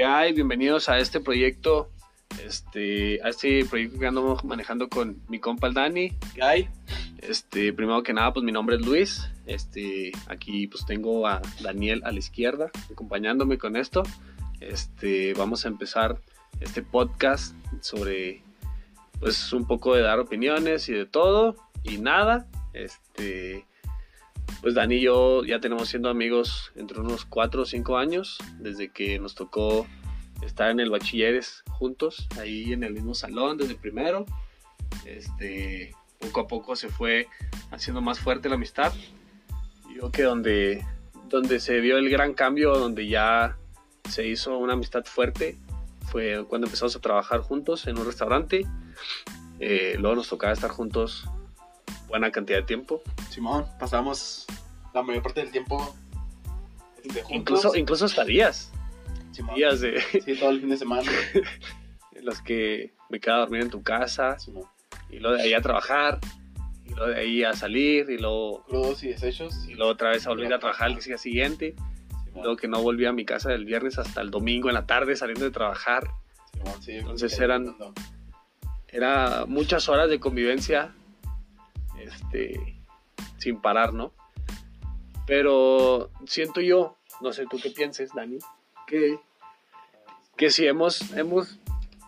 ¿Qué hay? Bienvenidos a este proyecto, este, a este proyecto que ando manejando con mi compa el Dani. ¿Qué hay? Este, primero que nada, pues mi nombre es Luis. Este, aquí pues tengo a Daniel a la izquierda acompañándome con esto. Este, vamos a empezar este podcast sobre pues un poco de dar opiniones y de todo y nada. Este, pues Dani y yo ya tenemos siendo amigos entre unos 4 o 5 años, desde que nos tocó estar en el bachilleres juntos, ahí en el mismo salón desde primero. Este, poco a poco se fue haciendo más fuerte la amistad. Yo que donde, donde se vio el gran cambio, donde ya se hizo una amistad fuerte, fue cuando empezamos a trabajar juntos en un restaurante. Eh, luego nos tocaba estar juntos buena cantidad de tiempo. Simón, pasamos la mayor parte del tiempo juntos. Incluso, incluso hasta días. Simón. Días de, Sí, todo el fin de semana. en los que me quedaba a dormir en tu casa Simón. y luego de ahí a trabajar y luego de ahí a salir y luego, Crudos y deshechos. y luego otra vez a volver a trabajar el día siguiente. Simón. Luego que no volví a mi casa del viernes hasta el domingo en la tarde saliendo de trabajar. Sí, Entonces eran- Era muchas horas de convivencia este, sin parar, ¿no? Pero siento yo, no sé tú qué pienses, Dani, que, que si hemos, hemos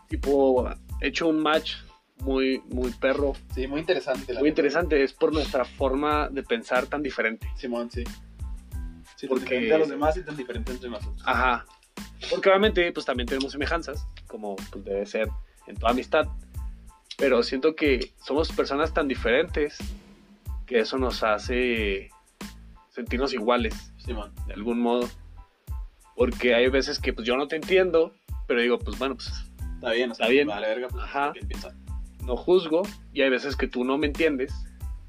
tipo hecho un match muy, muy perro, Sí, muy interesante. la muy interesante, es por nuestra forma de pensar tan diferente. Simón, sí. Sí, tan Porque- diferente a los demás y tan diferente entre nosotros. Ajá. Porque obviamente pues también tenemos semejanzas, como pues, debe ser en toda amistad. Pero siento que somos personas tan diferentes que eso nos hace sentirnos iguales, Simón. de algún modo. Porque hay veces que pues yo no te entiendo, pero digo, pues bueno, pues Está bien, Está bien. Vale, verga, pues, Ajá. no juzgo. Y hay veces que tú no me entiendes,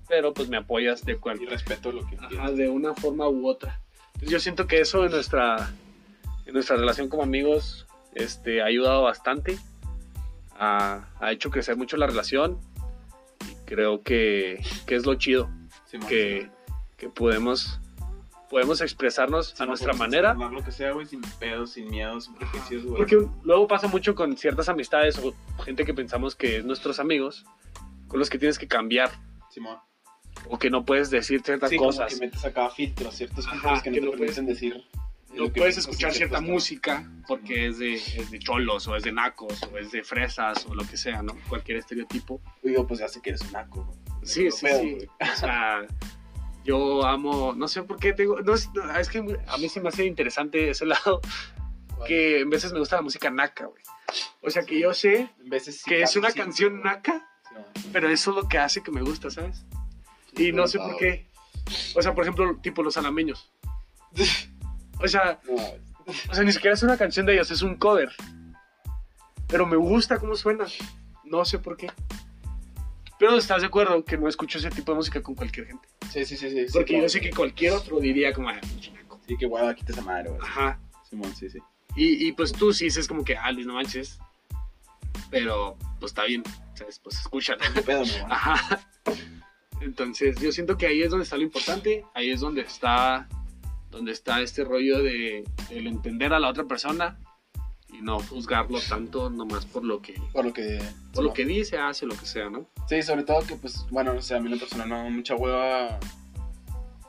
pero pues me apoyas de Y cualquier respeto lo que Ajá, de una forma u otra. Entonces yo siento que eso en nuestra, en nuestra relación como amigos este, ha ayudado bastante. Ha, ha hecho crecer mucho la relación. Y creo que, que es lo chido, Simón, que, que podemos, podemos expresarnos a Simón, nuestra manera. Lo que sea, güey, sin pedos, sin miedos, sin prejuicios, güey. Porque luego pasa mucho con ciertas amistades o gente que pensamos que es nuestros amigos, con los que tienes que cambiar Simón. o que no puedes decir ciertas Sí, como cosas. que metes acá filtros, ciertos filtros que no que te no permiten decir. no puedes escuchar cierta ciertas música porque es de, es de cholos o es de nacos o es de fresas o lo que sea, ¿no? Cualquier estereotipo. cosas. Digo, pues ya sé que eres un naco, güey. Sí, sí, Pero, sí. güey. O sea, yo amo, no sé por qué tengo, no, es que a mí se me hace interesante ese lado que en veces me gusta la música naca, güey. O sea, que yo sé En veces sí, que es una sí. canción naca, Sí, no. pero eso es lo que hace que me gusta, ¿sabes? Y no sé por qué. O sea, por ejemplo, tipo los alameños. O sea, No, O sea, ni siquiera es una canción de ellos, es un cover. Pero me gusta cómo suena. No sé por qué. Pero estás de acuerdo que no escucho ese tipo de música con cualquier gente. sí, sí, sí. sí, sí, Porque claro. yo sé que cualquier otro diría como, ah, pinche naco". Sí, que guau, quita esa madre, güey. Ajá. Simón, sí, sí. Y, y pues tú sí dices como que, ah, Luis, no manches. Pero pues está bien, ¿sabes? Pues escuchan. ¿Qué pedo? Ajá. Entonces yo siento que ahí es donde está lo importante, ahí es donde está, donde está este rollo de el entender a la otra persona y no juzgarlo tanto nomás por lo que, Por lo que. por lo que dice, hace, lo que sea, ¿no? Sí, sobre todo que, pues, bueno, no sé, a mí en lo personal no mucha hueva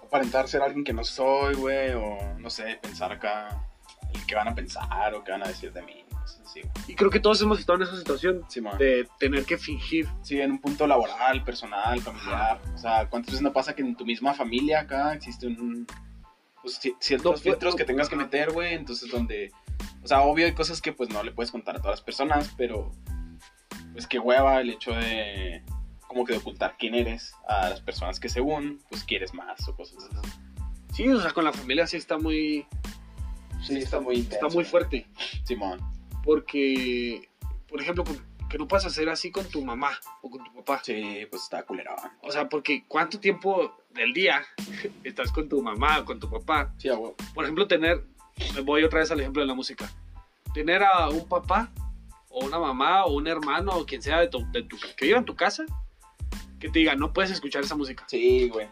aparentar ser alguien que no soy, güey, o no sé, pensar acá el que van a pensar o qué van a decir de mí, así. Y creo que todos hemos estado en esa situación Simón. de tener que fingir. Sí, en un punto laboral, personal, familiar. O sea, ¿cuántas veces no pasa que en tu misma familia acá existe un. Pues, ci- ciertos No, filtros no, que tengas que ajá. meter, güey? Entonces, donde. O sea, obvio hay cosas que pues no le puedes contar a todas las personas, pero. Pues qué hueva el hecho de. Como que de ocultar quién eres a las personas que según, pues quieres más o cosas así. Sí, o sea, con la familia sí está muy, Sí, está muy intenso. está muy fuerte. Simón. Porque, por ejemplo, que no puedas hacer así con tu mamá o con tu papá. Sí, pues está culerón. O sea, porque ¿cuánto tiempo del día estás con tu mamá o con tu papá? Sí, a huevo. Por ejemplo, tener, me voy otra vez al ejemplo de la música, tener a un papá o una mamá o un hermano o quien sea de tu, de tu- que viva en tu casa, que te diga, no puedes escuchar esa música. Sí, güey.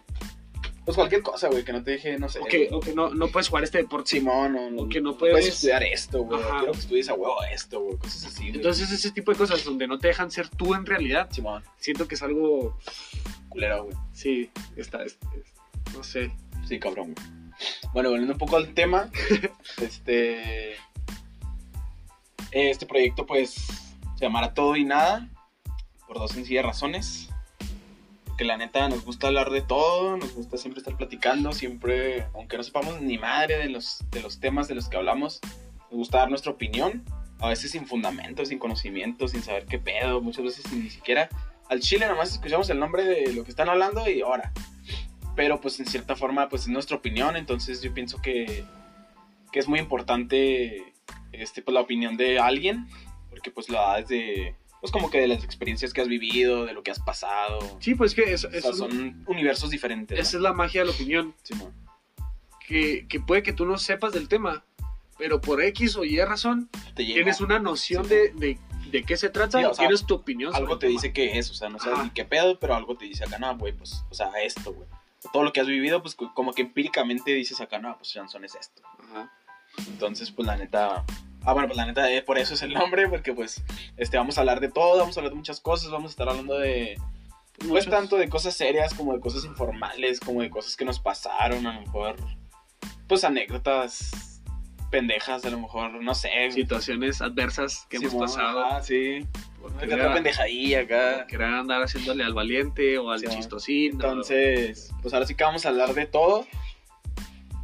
Pues cualquier cosa, güey, que no te deje, no sé. O que, o que no, no puedes jugar este deporte. Simón, no, no, O que no no puedes- estudiar esto, güey. Ajá. Quiero que estudies a huevo esto, güey. Cosas así, güey. Entonces ese tipo de cosas donde no te dejan ser tú en realidad, Simón, siento que es algo, culero, güey. sí, está, es- es- no sé. Sí, cabrón, güey. Bueno, volviendo un poco al tema, este. Este proyecto, pues, se llamará Todo y Nada, por dos sencillas razones. Que la neta nos gusta hablar de todo, nos gusta siempre estar platicando, siempre, aunque no sepamos ni madre de los, de los temas de los que hablamos, nos gusta dar nuestra opinión, a veces sin fundamento, sin conocimiento, sin saber qué pedo, muchas veces sin ni siquiera al chile nomás escuchamos el nombre de lo que están hablando y ahora. Pero pues en cierta forma pues es nuestra opinión, entonces yo pienso que, que es muy importante este, pues, la opinión de alguien, porque pues la da desde, pues como que de las experiencias que has vivido, de lo que has pasado. Sí, pues que es, O es- son universos diferentes. esa ¿no? es la magia de la opinión, Simón. que, que puede que tú no sepas del tema, pero por X o Y razón Te tienes una noción Sí. de, de, de qué se trata Sí, o y sea, tienes tu opinión. algo te dice que es, o sea, no sabes Ajá. ni qué pedo, pero algo te dice acá, no, güey, pues, o sea, esto, güey. Todo lo que has vivido, pues como que empíricamente dices acá, no, pues Janson es esto. Ajá. Entonces, pues la neta. Ah, bueno, pues la neta, eh, por eso es el nombre, porque pues este, vamos a hablar de todo, vamos a hablar de muchas cosas, vamos a estar hablando de. Pues Muchos- tanto de cosas serias como de cosas informales, como de cosas que nos pasaron, a lo mejor. Pues anécdotas pendejas, a lo mejor, no sé. situaciones adversas que hemos pasado. Ah, sí. Por Una que querer, otra pendejadilla acá. querer andar haciéndole al valiente o al chistosín. o- Entonces, pues ahora sí que vamos a hablar de todo.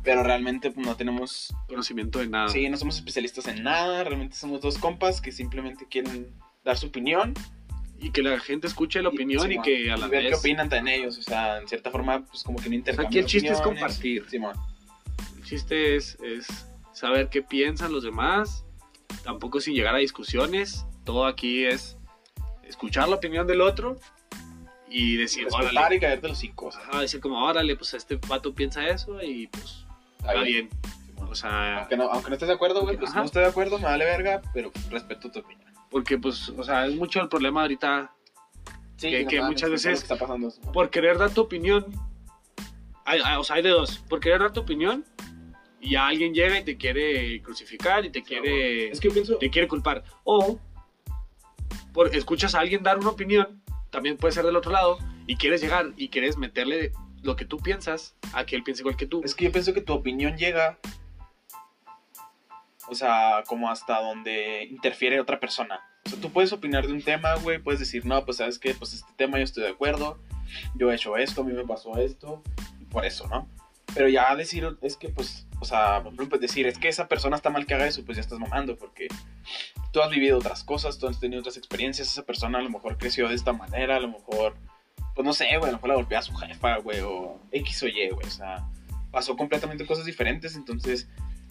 Pero realmente pues, no tenemos conocimiento de nada. Sí, no somos especialistas en nada, realmente somos dos compas que simplemente quieren dar su opinión. Y que la gente escuche la opinión y, que a la ver vez... qué opinan también ellos, o sea, en cierta forma, pues como que no intercambian aquí el chiste es compartir. Simón, El chiste es, es saber qué piensan los demás, tampoco sin llegar a discusiones. Todo aquí es escuchar la opinión del otro y decir, respetar órale. y caerte los hocico, o sea, Ajá, decir como, órale, pues este pato piensa eso y pues está bien. O sea, Aunque no, aunque no estés de acuerdo, güey, pues Ajá. no estoy de acuerdo, me vale verga, pero respeto tu opinión. porque pues, o sea, es mucho el problema ahorita Sí, Que- no que muchas eso veces- que está pasando. por querer dar tu opinión. Hay, hay- o sea, hay de dos. Por querer dar tu opinión y ya alguien llega y te quiere crucificar y te quiere, Es que yo pienso, te quiere culpar. O por, escuchas a alguien dar una opinión, también puede ser del otro lado, y quieres llegar y quieres meterle lo que tú piensas a que él piense igual que tú. Es que yo pienso que tu opinión llega. O sea, como hasta donde interfiere otra persona. O sea, tú puedes opinar de un tema, güey. Puedes decir, no, pues sabes qué, pues este tema yo estoy de acuerdo. Yo he hecho esto, a mí me pasó esto. Por eso, ¿no? Pero ya decir, es que, pues, o sea, pues decir, es que esa persona está mal que haga eso, pues ya estás mamando. Porque tú has vivido otras cosas, tú has tenido otras experiencias. Esa persona a lo mejor creció de esta manera, a lo mejor, pues no sé, güey, a lo mejor la golpea a su jefa, güey, o X o Y, güey. O sea, pasó completamente cosas diferentes, entonces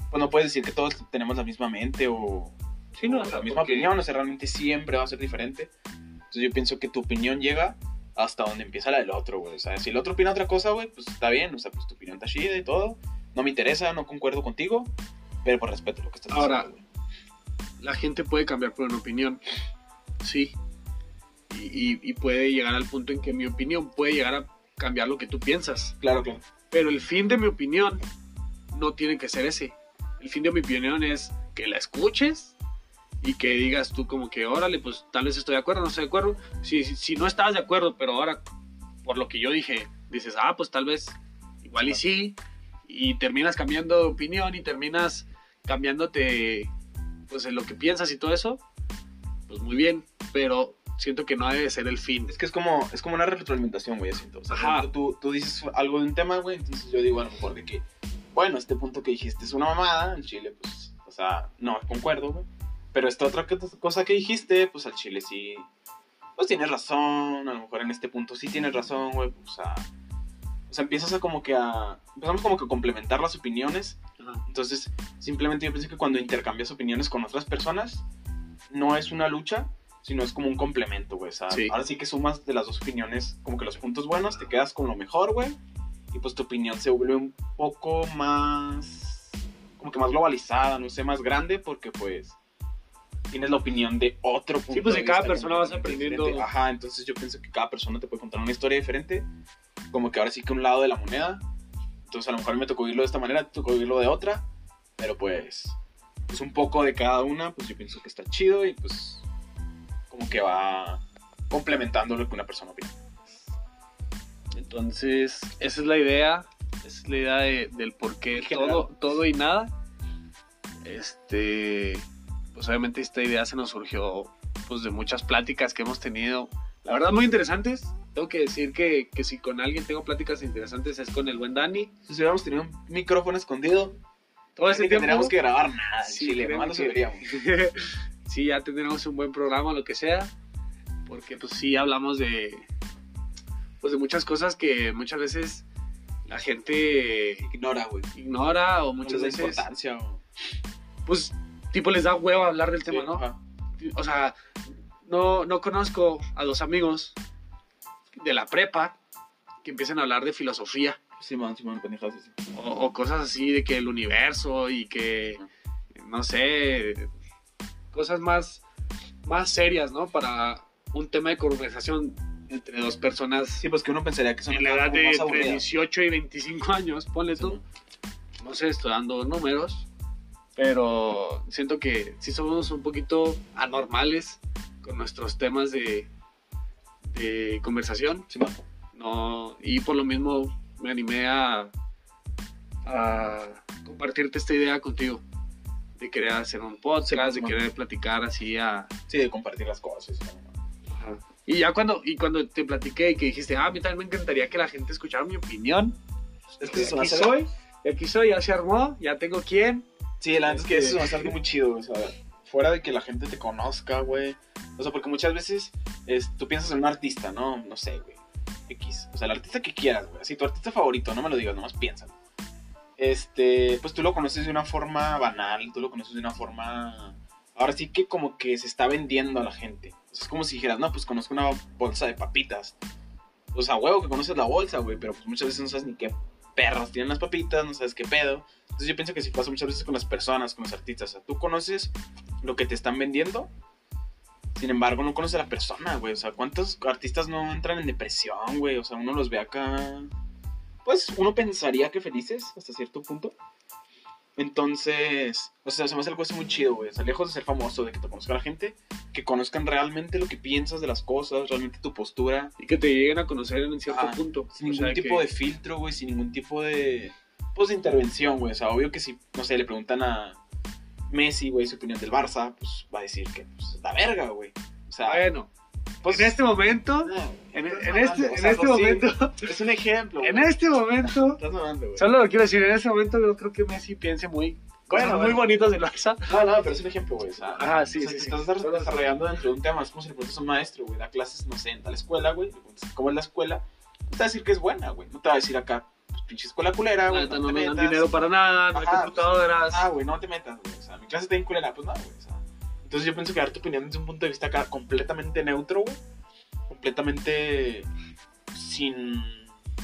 pues no puedes decir que todos tenemos la misma mente o, Sí, no, o la misma porque- opinión, o sea, realmente siempre va a ser diferente. Entonces yo pienso que tu opinión llega hasta donde empieza la del otro, güey. O sea, si el otro opina otra cosa, güey, pues está bien, o sea, pues tu opinión está chida y todo. No me interesa, no concuerdo contigo, pero por respeto lo que estás Ahora, diciendo, güey. La gente puede cambiar por una opinión, sí. Y, y- y puede llegar al punto en que mi opinión puede llegar a cambiar lo que tú piensas. Claro, claro. Pero el fin de mi opinión no tiene que ser ese. El fin de mi opinión es que la escuches y que digas tú como que, órale, pues tal vez estoy de acuerdo, no estoy de acuerdo. Si, si, si no estás de acuerdo, pero ahora por lo que yo dije, dices, ah, pues tal vez igual y sí. Y terminas cambiando de opinión y terminas cambiándote pues en lo que piensas y todo eso, pues muy bien. Pero siento que no debe ser el fin. Es que es como, es como una retroalimentación, güey, siento. O sea, Ajá. tú, tú dices algo de un tema, güey, entonces yo digo a lo mejor de que, bueno, este punto que dijiste es una mamada, en Chile, pues, o sea, no concuerdo, güey. Pero esta otra co- cosa que dijiste, pues al Chile sí, pues tienes razón, a lo mejor en este punto sí tienes razón, güey, pues, o sea, sea, empiezas a como que a, empezamos como que a complementar las opiniones Ajá. entonces, simplemente yo pienso que cuando intercambias opiniones con otras personas, no es una lucha, sino es como un complemento, güey. O sea, Sí. ahora sí que sumas de las dos opiniones como que los puntos buenos, te quedas con lo mejor, güey. Y pues tu opinión se vuelve un poco más, como que más globalizada, no sé, más grande, porque pues tienes la opinión de otro punto. Sí, pues de cada persona vas aprendiendo. diferente. Ajá, entonces yo pienso que cada persona te puede contar una historia diferente, como que ahora sí que un lado de la moneda Entonces a lo mejor me tocó oírlo de esta manera, te tocó oírlo de otra, pero pues, pues un poco de cada una, pues yo pienso que está chido y pues como que va complementando lo que una persona opina. Entonces, esa es la idea, esa es la idea de- del por qué todo, todo y nada. Este, pues obviamente esta idea se nos surgió pues de muchas pláticas que hemos tenido, la verdad muy interesantes. Tengo que decir que, que si con alguien tengo pláticas interesantes es con el buen Dani. Si hubiéramos tenido un micrófono escondido, Todo no ese tiempo tendríamos que grabar nada, Sí, Chile, nomás lo que- sí, ya tendremos un buen programa, lo que sea, porque pues sí hablamos de, pues de muchas cosas que muchas veces la gente Ignora, güey. ignora o Muchas muchas veces, importancia o... pues, tipo les da huevo hablar del tema, ¿no? ajá. O sea, no, no conozco a dos amigos de la prepa que empiecen a hablar de filosofía Simón, Simón, pendejadas así. o, o cosas así de que el universo y que, no sé, cosas más, más serias, ¿no? Para un tema de conversación entre dos personas Sí, pues que uno pensaría que son en la edad de entre aburridas. 18 y 25 años, ponle tú. Simón. No sé, estoy dando números, pero siento que sí somos un poquito anormales con nuestros temas de, de conversación. Simón. No, y por lo mismo me animé a, a compartirte esta idea contigo. De querer hacer un podcast, Sí, de querer platicar así a... Sí, de compartir las cosas. Y ya cuando, y cuando te platiqué y que dijiste, ah, a mí también me encantaría que la gente escuchara mi opinión. Es que aquí hace- soy, aquí soy, ya se armó, ya tengo quién. Sí, la es que Este- eso me hace algo muy chido, güey, o sea, fuera de que la gente te conozca, güey. O sea, porque muchas veces es, tú piensas en un artista, ¿no? No sé, güey. X. O sea, el artista que quieras, güey. Así, tu artista favorito, no me lo digas, nomás piénsalo. Este, pues tú lo conoces de una forma banal, tú lo conoces de una forma... Ahora sí que como que se está vendiendo a la gente. O sea, es como si dijeras, no, pues conozco una bolsa de papitas. O sea, huevo que conoces la bolsa, güey, pero pues muchas veces no sabes ni qué perras tienen las papitas, no sabes qué pedo. Entonces yo pienso que si pasa muchas veces con las personas, con los artistas. O sea, tú conoces lo que te están vendiendo, sin embargo no conoces a la persona, güey. O sea, ¿cuántos artistas no entran en depresión, güey? O sea, uno los ve acá... Pues uno pensaría que felices hasta cierto punto. Entonces, o sea, se me hace algo así muy chido, güey. O sea, lejos de ser famoso, de que te conozca la gente, que conozcan realmente lo que piensas de las cosas, realmente tu postura, Y que te lleguen a conocer en cierto punto. sin O ningún tipo que- de filtro, güey, sin ningún tipo de, pues, de intervención, güey. O sea, obvio que si, no sé, le preguntan a Messi, güey, su opinión del Barça, pues va a decir que, pues, es la verga, güey. O sea, Bueno, pues, en este momento, no, en, en este, o en este sí, momento, es un ejemplo, en güey. este momento, Estás mamando, güey. solo lo quiero decir, en este momento yo creo que Messi piense muy, Bueno, muy bonitas del Barça. No, no, pero es un ejemplo, güey. O sea, Ajá, sí, o sea, sí, te sí. estás des- desarrollando dentro de un tema. Es como si le preguntas a un maestro, güey, da clases, no sé, en tal escuela, güey. le preguntas, ¿Cómo es la escuela? No te va a decir que es buena, güey. No te va a decir acá, pues pinche escuela culera, güey. No, no te me dan dinero para nada, no hay Ajá, computadoras. Ah, güey, no te metas, güey. O sea, mi clase está bien culera, pues no, güey. O sea, entonces yo pienso que dar tu opinión desde un punto de vista completamente neutro, güey. Completamente sin.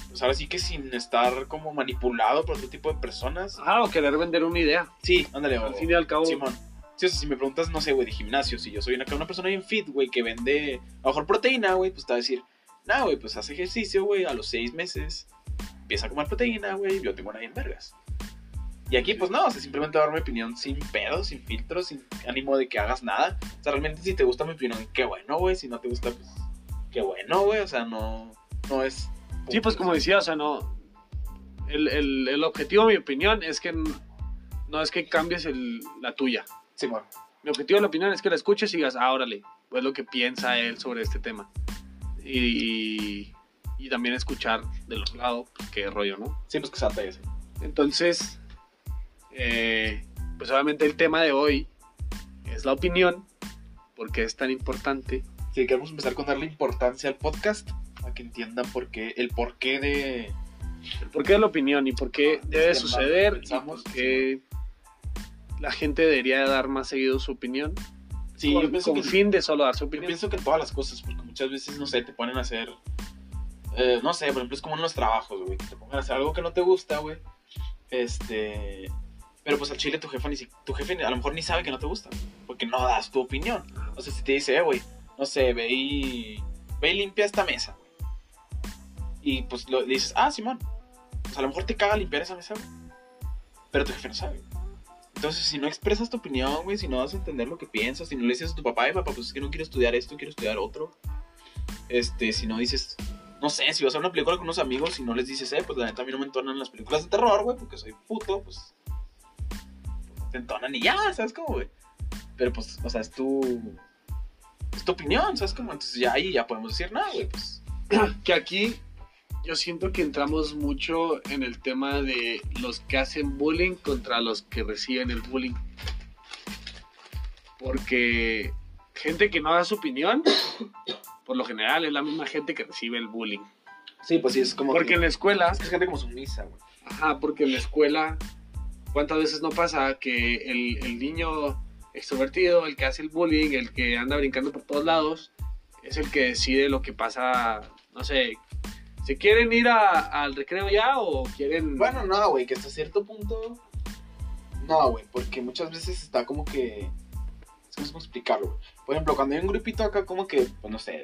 Pues ahora sí que sin estar como manipulado por otro tipo de personas. Ajá, o querer vender una idea. Sí, ándale, o- Al fin y al cabo, Simón. Sí, o sea, si me preguntas, no sé, güey, de gimnasio, si yo soy una, una persona bien fit, güey, que vende a lo mejor proteína, güey, pues te va a decir, no, güey, pues hace ejercicio, güey, a los seis meses empieza a comer proteína, güey, yo tengo una bien vergas. Y aquí, pues no, o sea, simplemente dar mi opinión sin pedo, sin filtro, sin ánimo de que hagas nada. O sea, realmente si te gusta mi opinión, qué bueno, güey, si no te gusta, pues qué bueno, güey, o sea, no, no es... Sí, pues como decía, o sea, no. El, el, el objetivo, mi opinión, es que no es que cambies el, la tuya. Simón. Mi objetivo de la opinión es que la escuches y digas, ah, órale, pues lo que piensa él sobre este tema. Y, y también escuchar del otro lado, pues, qué rollo, ¿no? Sí, pues que salta ese. Entonces, eh, pues obviamente el tema de hoy es la opinión, porque es tan importante. Sí, queremos empezar con darle importancia al podcast, a que entiendan por qué, el porqué de... El porqué de la opinión y por qué Ah, debe suceder y pensamos, por qué la gente debería dar más seguido su opinión. Sí, con, yo pienso con que... fin de solo dar su Yo opinión. pienso que en todas las cosas, porque muchas veces, no sé, te ponen a hacer. Eh, no sé, por ejemplo, es como en los trabajos, güey, que te pongan a hacer algo que no te gusta, güey. Este. Pero pues al chile tu jefe, ni tu jefe a lo mejor ni sabe que no te gusta, porque no das tu opinión. O sea, si te dice, eh, güey, no sé, ve y. Ve y limpia esta mesa, güey. Y pues le dices, ah, Simón. pues a lo mejor te caga limpiar esa mesa, güey. Pero tu jefe no sabe. Entonces, si no expresas tu opinión, güey, si no vas a entender lo que piensas, si no le dices a tu papá, y papá, pues es que no quiero estudiar esto, quiero estudiar otro. Este, si no dices, no sé, si vas a ver una película con unos amigos y no les dices, eh, pues la neta a mí no me entonan las películas de terror, güey, porque soy puto, pues. Te entonan y ya, ¿sabes cómo, güey? Pero pues, o sea, es tu. Es tu opinión, ¿sabes cómo? Entonces ya ahí ya podemos decir nada, güey, pues. que aquí yo siento que entramos mucho en el tema de los que hacen bullying contra los que reciben el bullying. Porque gente que no da su opinión, por lo general es la misma gente que recibe el bullying. Sí, pues sí, es como. Porque que- en la escuela, Es gente como sumisa, güey. ajá, porque en la escuela, ¿cuántas veces no pasa que el, el niño extrovertido, el que hace el bullying, el que anda brincando por todos lados, es el que decide lo que pasa, no sé, ¿se quieren ir a- al recreo ya o quieren... Bueno, no, güey, que hasta cierto punto. No, güey, porque muchas veces está como que. Es que no sé cómo explicarlo, güey. Por ejemplo, cuando hay un grupito acá, como que, pues no sé,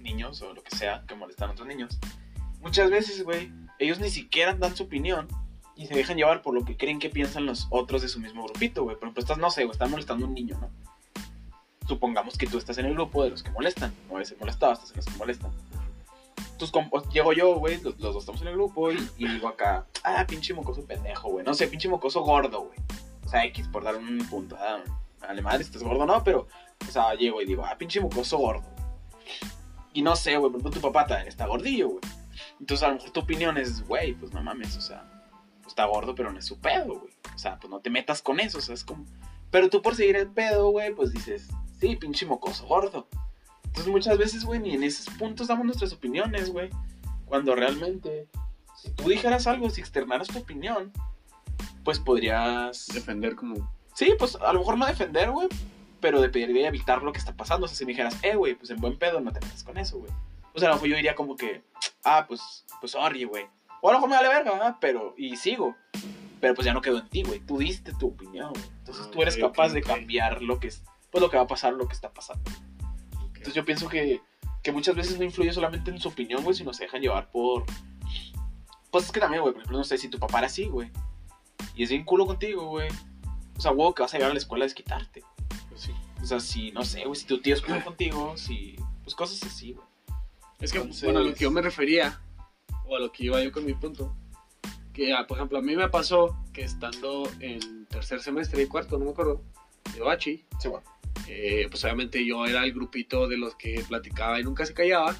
niños o lo que sea, que molestan a otros niños. Muchas veces, güey, ellos ni siquiera dan su opinión y se dejan llevar por lo que creen que piensan los otros de su mismo grupito, güey. Por ejemplo, estás, no sé, güey, están molestando a un niño, ¿no? Supongamos que tú estás en el grupo de los que molestan. No el molestado, estás en los que molestan. Entonces, como- llego yo, güey, los, los dos estamos en el grupo y, y digo acá, ah, pinche mocoso pendejo, güey. No sé, pinche mocoso gordo, güey. O sea, X, por dar un punto. Ah, vale, madre, estás gordo, no, pero, o sea, llego y digo, ah, pinche mocoso gordo. Y no sé, güey, por ejemplo, tu papá también está gordillo, güey. Entonces, a lo mejor tu opinión es, güey, pues no mames, o sea, pues está gordo, pero no es su pedo, güey. O sea, pues no te metas con eso, o sea, es como. Pero tú por seguir el pedo, güey, pues dices, sí, pinche mocoso gordo. Entonces muchas veces, güey, ni en esos puntos damos nuestras opiniones, güey. Cuando realmente, si tú dijeras algo, si externaras tu opinión, pues podrías... defender como... Sí, pues a lo mejor no defender, güey, pero de pedir de evitar lo que está pasando. O sea, si me dijeras, eh, güey, pues en buen pedo no te metas con eso, güey. O sea, a lo mejor yo diría como que, ah, pues, pues sorry, güey. O a lo mejor me vale verga, ¿verdad? Pero, y sigo. Pero pues ya no quedó en ti, güey. Tú diste tu opinión, güey. Entonces Ah, tú eres ok, capaz de cambiar lo que es, pues lo que va a pasar, lo que está pasando. Entonces yo pienso que, que muchas veces no influye solamente en su opinión, güey, sino se dejan llevar por... Pues es que también, güey, por ejemplo, no sé, si tu papá era así, güey, y es bien culo contigo, güey, o sea, huevo, que vas a llegar a la escuela a desquitarte. Pues sí. O sea, si, no sé, güey, si tu tío es contigo, si... Pues cosas así, güey. Es que, Entonces- bueno, a lo que yo me refería, o a lo que iba yo con mi punto, que, ah, por ejemplo, a mí me pasó que estando en tercer semestre y cuarto, no me acuerdo, de Bachi, Sí, bueno. eh, pues obviamente yo era el grupito de los que platicaba y nunca se callaba,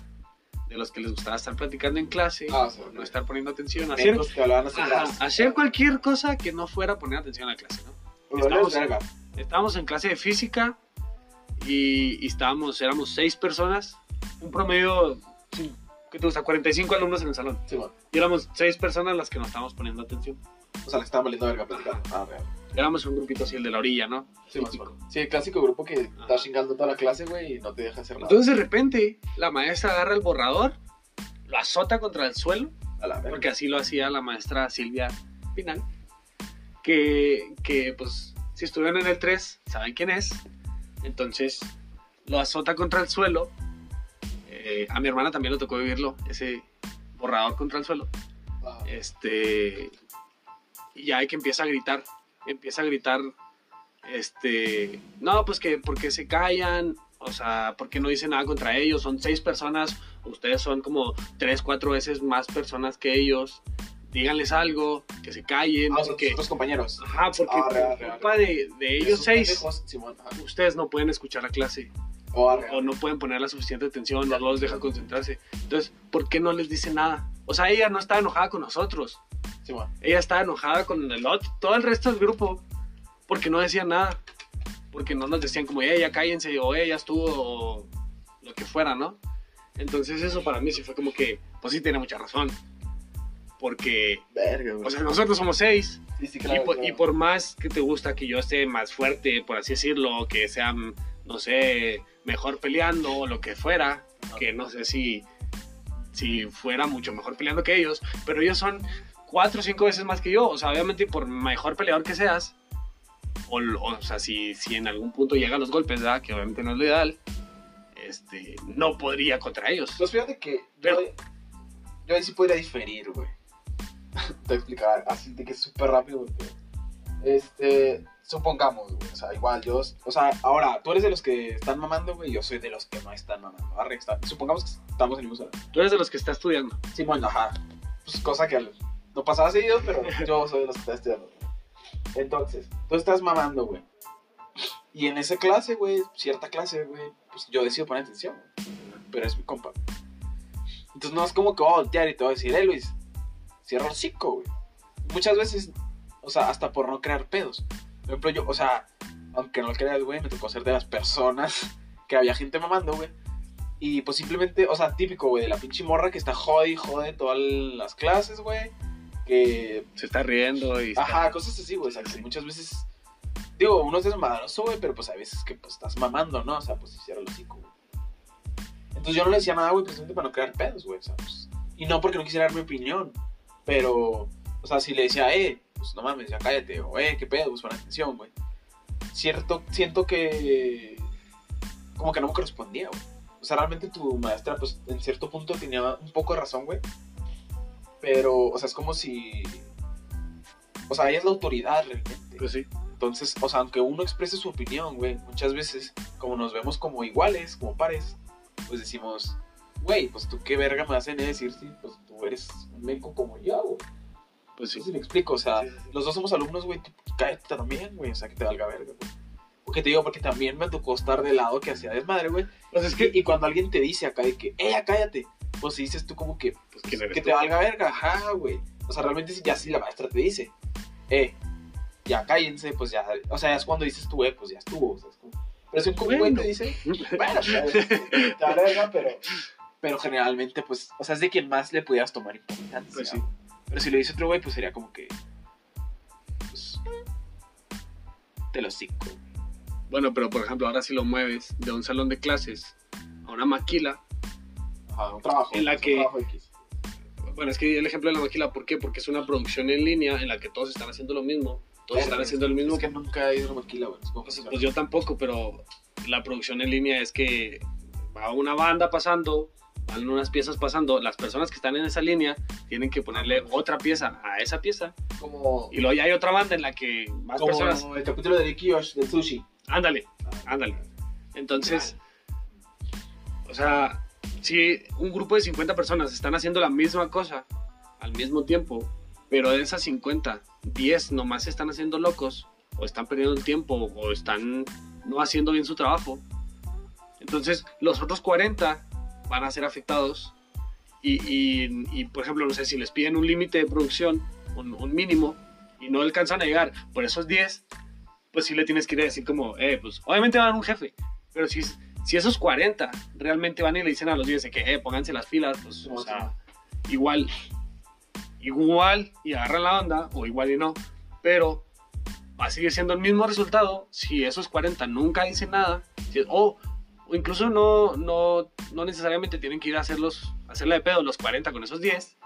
de los que les gustaba estar platicando en clase, Ah, sí, no estar poniendo atención, hacer, que así ajá, hacer cualquier cosa que no fuera poner atención a la clase, ¿no? Estamos-. Estábamos en clase de física y, y estábamos, éramos seis personas, un promedio, ¿qué te gusta? 45 alumnos en el salón. Sí, bueno. Y éramos seis personas las que nos estábamos poniendo atención. O sea, le estaban valiendo verga platicando. Ah, real. Éramos un grupito así, el de la orilla, ¿no? Sí, más bueno. Sí, el clásico grupo que está chingando toda la clase, güey, y no te deja hacer nada. Entonces de repente la maestra agarra el borrador, lo azota contra el suelo, a la porque así lo hacía la maestra Silvia Pinal, que, que pues si estuvieron en el 3 saben quién es, entonces lo azota contra el suelo, Eh, a mi hermana también le tocó vivirlo, ese borrador contra el suelo, este, y ya hay que empieza a gritar, empieza a gritar, este, no, pues que porque se callan, o sea, porque no dicen nada contra ellos, son seis personas, ustedes son como tres, cuatro veces más personas que ellos, díganles algo, que se callen, Ah, o porque, otros compañeros. ajá, porque Ah, por real. culpa de, de ellos seis, ustedes no pueden escuchar la clase Oh, ah, o no pueden poner la suficiente atención, no los deja concentrarse. Entonces, ¿por qué no les dice nada? O sea, ella no estaba enojada con nosotros. Simón. Ella estaba enojada con el otro, todo el resto del grupo, porque no decían nada. Porque no nos decían como, ella cállense, o ella estuvo, o lo que fuera, ¿no? Entonces eso para mí sí fue como que, pues sí tiene mucha razón. Porque, Verga, o sea, nosotros somos seis, Sí, sí, y, por, claro. y por más que te gusta que yo esté más fuerte, por así decirlo, que sea, no sé, mejor peleando o lo que fuera, que no sé si, si fuera mucho mejor peleando que ellos, pero ellos son cuatro o cinco veces más que yo, o sea, obviamente por mejor peleador que seas, o, o sea, si, si en algún punto llegan los golpes, ¿verdad? que obviamente no es lo ideal, este, no podría contra ellos. Pues fíjate que Pero- yo, yo ahí sí podría diferir, güey. Te voy a explicar así de que es súper rápido, güey. Este, supongamos, güey, o sea, igual yo, o sea, ahora, tú eres de los que están mamando, güey, yo soy de los que no están mamando. Arre, está- supongamos que estamos en el mismo salón. Tú eres de los que está estudiando. Sí, bueno, ajá. Pues cosa que no pasaba seguido, pero yo soy de los que está estudiando. Entonces, tú estás mamando, güey. Y en esa clase, güey, cierta clase, güey, pues yo decido poner atención, güey. Pero es mi compa. Entonces no es como que voy a voltear y te voy a decir, eh, Luis, cierra el hocico, güey. Muchas veces, o sea, hasta por no crear pedos. Por ejemplo, yo, o sea, aunque no lo creas, güey, me tocó ser de las personas que había gente mamando, güey. Y pues simplemente, o sea, típico, güey, de la pinche morra que está jode y jode todas las clases, güey. Que. Se está riendo y está- Ajá, cosas así, güey. O sea, que muchas veces. Digo, uno es desmadroso, güey, pero pues hay veces que pues estás mamando, ¿no? O sea, pues cierra el hocico, güey. Entonces yo no le decía nada, güey, precisamente para no crear pedos, güey. O sea, pues. Y no porque no quisiera dar mi opinión. Pero, o sea, si le decía, eh, pues no mames, ya cállate. O, eh, qué pedo, pues pon atención, güey. Cierto, siento que. Como que no me correspondía, güey. O sea, realmente tu maestra, pues en cierto punto tenía un poco de razón, güey. Pero, o sea, es como si. O sea, ella es la autoridad realmente. Pues sí. Entonces, o sea, aunque uno exprese su opinión, güey, muchas veces, como nos vemos como iguales, como pares, pues decimos, güey, pues tú qué verga me venir a decir si pues tú eres un meco como yo, güey. Pues sí. Si me explico, o sea, Sí, sí, sí. los dos somos alumnos, güey, tú cállate también, güey, o sea, que te valga verga, güey. Porque te digo, porque también me tocó estar del lado que hacía desmadre, güey. Pues es que. Y cuando alguien te dice acá de que, ¡eh, ya cállate! Pues si dices tú como que, Pues que tú? te valga verga, ajá, güey. O sea, realmente ya si la maestra te dice, eh, ya cállense, pues ya, o sea, ya es cuando dices tú, eh, pues ya estuvo, o sea, es como- pero si un güey Bueno. te dice, bueno, pues, te verga, pero, pero generalmente, pues, o sea, es de quien más le pudieras tomar importancia. Pues sí. Pero si lo dice otro güey, pues sería como que, pues, te lo cico. Bueno, pero por ejemplo, ahora si lo mueves de un salón de clases a una maquila. Ajá, un trabajo. En la un que-. Bueno, es que el ejemplo de la maquila, ¿por qué? Porque es una producción en línea en la que todos están haciendo lo mismo. Todos están haciendo el mismo. Es que nunca he ido a una maquila, güey. Pues, pues yo tampoco, pero la producción en línea es que va una banda pasando, van unas piezas pasando, las personas que están en esa línea tienen que ponerle otra pieza a esa pieza como, y luego ya hay otra banda en la que más como personas... el capítulo de Yosh del sushi. Ándale, ándale. Entonces, o sea, si un grupo de 50 personas están haciendo la misma cosa al mismo tiempo, pero de esas 50, 10 nomás están haciendo locos, o están perdiendo el tiempo, o están no haciendo bien su trabajo, entonces los otros 40 van a ser afectados. Y, y- y, por ejemplo, no sé, si les piden un límite de producción, un, un mínimo, y no alcanzan a llegar por esos 10, pues sí le tienes que ir a decir como, eh, pues obviamente va a haber un jefe, pero si, si esos 40 realmente van y le dicen a los 10 de que, eh, pónganse las pilas, pues, o sea, igual, igual y agarran la onda, o igual y no, pero va a seguir siendo el mismo resultado si esos 40 nunca dicen nada, si- o, o incluso no, no, no necesariamente tienen que ir a hacerlos, hacerla de pedo los 40 con esos 10,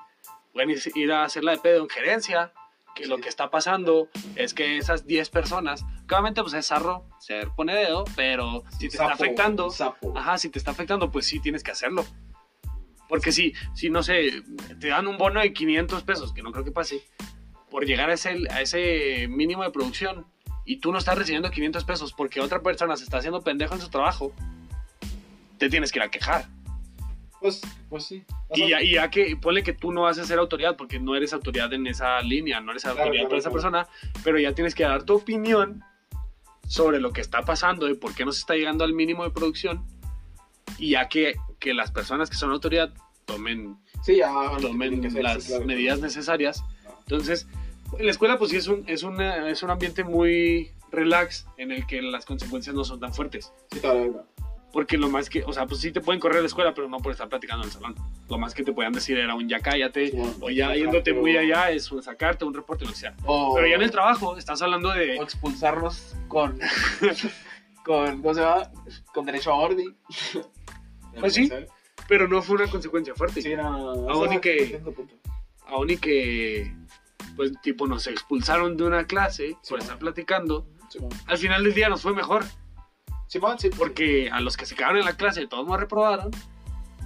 pueden ir- a hacerla de pedo en gerencia, que lo Sí. que está pasando es que esas 10 personas, obviamente pues es zarro ser pone dedo, pero si te está Sapo, afectando, sapo. ajá, si te está afectando, pues sí tienes que hacerlo. Porque si, si no sé, te dan un bono de 500 pesos, que no creo que pase, por llegar a ese, a ese mínimo de producción y tú no estás recibiendo 500 pesos porque otra persona se está haciendo pendejo en su trabajo, te tienes que ir a quejar. Pues, pues sí. O Y ya, y ya que ponle que tú no vas a ser autoridad porque no eres autoridad en esa línea, no eres Claro, autoridad claro, para esa claro. persona, pero ya tienes que dar tu opinión sobre lo que está pasando y por qué no se está llegando al mínimo de producción. Y ya que, que las personas que son autoridad tomen, sí, ya tomen que hacerse, las claro. medidas necesarias. No. Entonces, en la escuela pues sí es un, es, una- es un ambiente muy relax en el que las consecuencias no son tan fuertes. Sí, verga. Porque lo más que, o sea, pues sí te pueden correr de la escuela, pero no por estar platicando en el salón. Lo más que te podían decir era un ya cállate, Sí, o ya yéndote muy o- allá es un sacarte un reporte, lo que sea. O, Pero ya en el trabajo estás hablando o de... expulsarnos con. con. ¿Cómo se llama? Con derecho a orden. Pues sí. Pero no fue una consecuencia fuerte. Sí, no. Aún o sea, y que-. Aún y que, pues, tipo, nos expulsaron de una clase Sí, por estar platicando. Al final del día nos fue mejor, Simón, sí. porque a los que se quedaron en la clase todos nos reprobaron,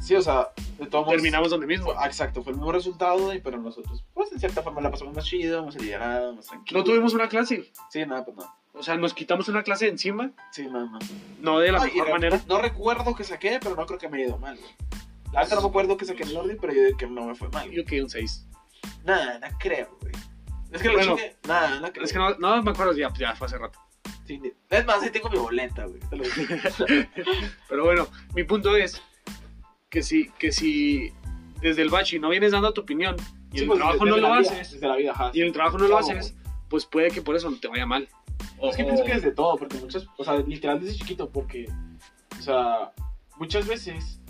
Sí, o sea, de todos modos, terminamos donde mismo. ah, exacto, fue el mismo resultado, y- pero nosotros, pues en cierta forma la pasamos más chido, más aliviado, más tranquilo. No tuvimos una clase. Sí, nada, pues no. O sea, nos quitamos una clase de encima, Sí, no, no. no de la mejor manera. No recuerdo que saqué, pero no creo que me haya ido mal, güey. La verdad no me acuerdo que saqué en el orden, pero yo digo que no me fue mal. güey. Yo quedé un 6. Nada, no creo, güey. Es que lo Bueno, chingue- Nada, no creo. Es que no, no me acuerdo, ya, ya fue hace rato. Sí, es más, ahí tengo mi boleta, güey. Pero bueno, mi punto es que si, que si desde el bachi no vienes dando tu opinión y Sí, el pues, trabajo no lo vida, haces, Desde la vida, ajá. y el trabajo no lo haces, pues puede que por eso te vaya mal. O- Es que pienso que desde todo, porque muchas, o sea, literal desde chiquito, porque, o sea, muchas veces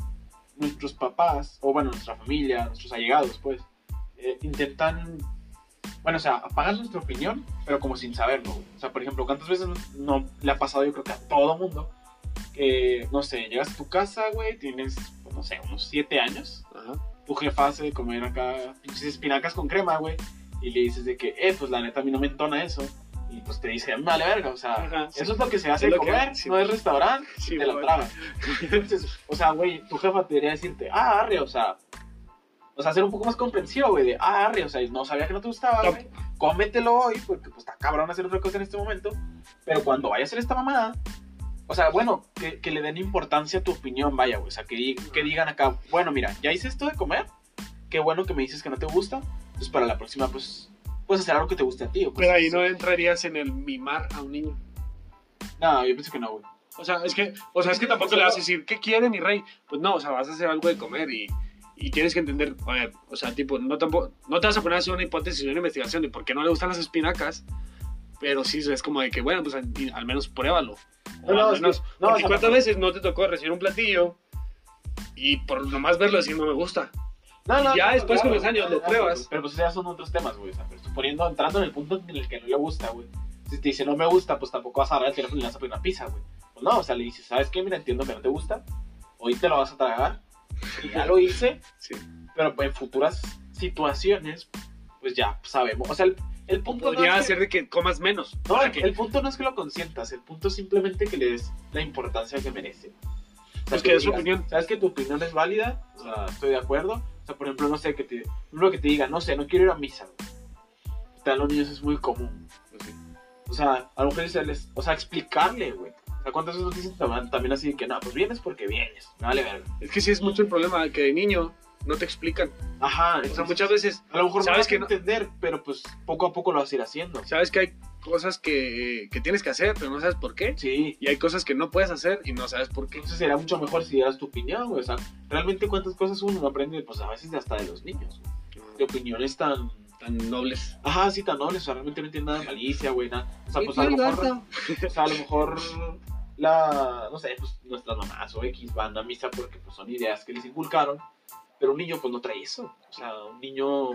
nuestros papás, o bueno, nuestra familia, nuestros allegados, pues, eh, intentan, bueno, o sea, apagar nuestra opinión, pero como sin saberlo. güey. O sea, por ejemplo, ¿cuántas veces no, no le ha pasado, yo creo que a todo mundo, que, no sé, llegas a tu casa, güey, tienes, pues, no sé, unos 7 años, Ajá. tu jefa hace de comer acá pinches espinacas con crema, güey, y le dices de que, eh, pues la neta a mí no me entona eso. Y pues te dice, vale verga, o sea, Ajá, sí. eso es lo que se hace de lo que- comer, sí. no es restaurante, Sí, te la güey. tragas. Entonces, o sea, güey, tu jefa debería decirte, ah, arre, o sea, o sea, ser un poco más comprensivo, güey, de, ah, arre, o sea, no sabía que no te gustaba, güey, cómetelo hoy, porque pues está cabrón hacer otra cosa en este momento, pero cuando vaya a hacer esta mamada, o sea, bueno, que, que le den importancia a tu opinión, vaya, güey, o sea, que, di- que digan acá, bueno, mira, ya hice esto de comer, qué bueno que me dices que no te gusta, pues para la próxima, pues, puedes hacer algo que te guste a ti. o Pero ahí no entrarías en el mimar a un niño. No, yo pienso que no, güey. O sea, es que, o sea, es que tampoco le vas a decir, ¿qué quiere mi rey? Pues no, o sea, vas a hacer algo de comer y, y tienes que entender, a ver, o sea, tipo, no, tampoco, no te vas a poner a hacer una hipótesis una investigación de por qué no le gustan las espinacas, pero sí es como de que, bueno, pues al, al menos pruébalo. O No, no, al menos, no, porque o sea, cuántas no. veces no te tocó recibir un platillo y por nomás verlo decir no me gusta. No, no, Ya no, después con los años lo pruebas. Pero, pero pues ya son otros temas, güey. O sea, pero suponiendo, entrando en el punto en el que no le gusta, güey. Si te dice no me gusta, pues tampoco vas a agarrar el teléfono y le vas a pedir una pizza, güey. Pues no, o sea, le dices, ¿sabes qué? Mira, entiendo que no te gusta. Hoy te lo vas a tragar. Y ya lo hice. Sí. Pero en futuras situaciones, pues ya sabemos. O sea, el, el punto Podría no es que- ser de que comas menos. no, el, que- el punto no es que lo consientas, el punto es simplemente que le des la importancia que merece. O sea, Pues que es su opinión. ¿Sabes que tu opinión es válida? O sea, estoy de acuerdo. O sea, por ejemplo, no sé, que te, uno que te diga, no sé, no quiero ir a misa. güey. Para los niños es muy común. Pues. O sea, a lo mejor o sea, explicarle, güey. Sea, ¿cuántas veces nos dicen también, así que, no, pues vienes porque vienes? Me vale verga. Es que sí es mucho el problema, que de niño no te explican. Ajá, O sea, entonces, muchas veces a lo mejor no sabes vas a que no- entender, pero pues poco a poco lo vas a ir haciendo. sabes que hay cosas que, que tienes que hacer, pero no sabes por qué. Sí, Y hay cosas que no puedes hacer y no sabes por qué. Entonces sería mucho mejor si dieras tu opinión, güey. O sea, realmente cuántas cosas uno no aprende, pues a veces hasta de los niños. güey. De opiniones tan... Tan nobles. Ajá, sí, tan nobles. O sea, realmente no tiene nada de malicia, güey. Nada. O sea, pues a lo mejor... O sea, a lo mejor la... No sé, pues nuestras mamás o X van a misa porque pues son ideas que les inculcaron. Pero un niño pues no trae eso. O sea, un niño...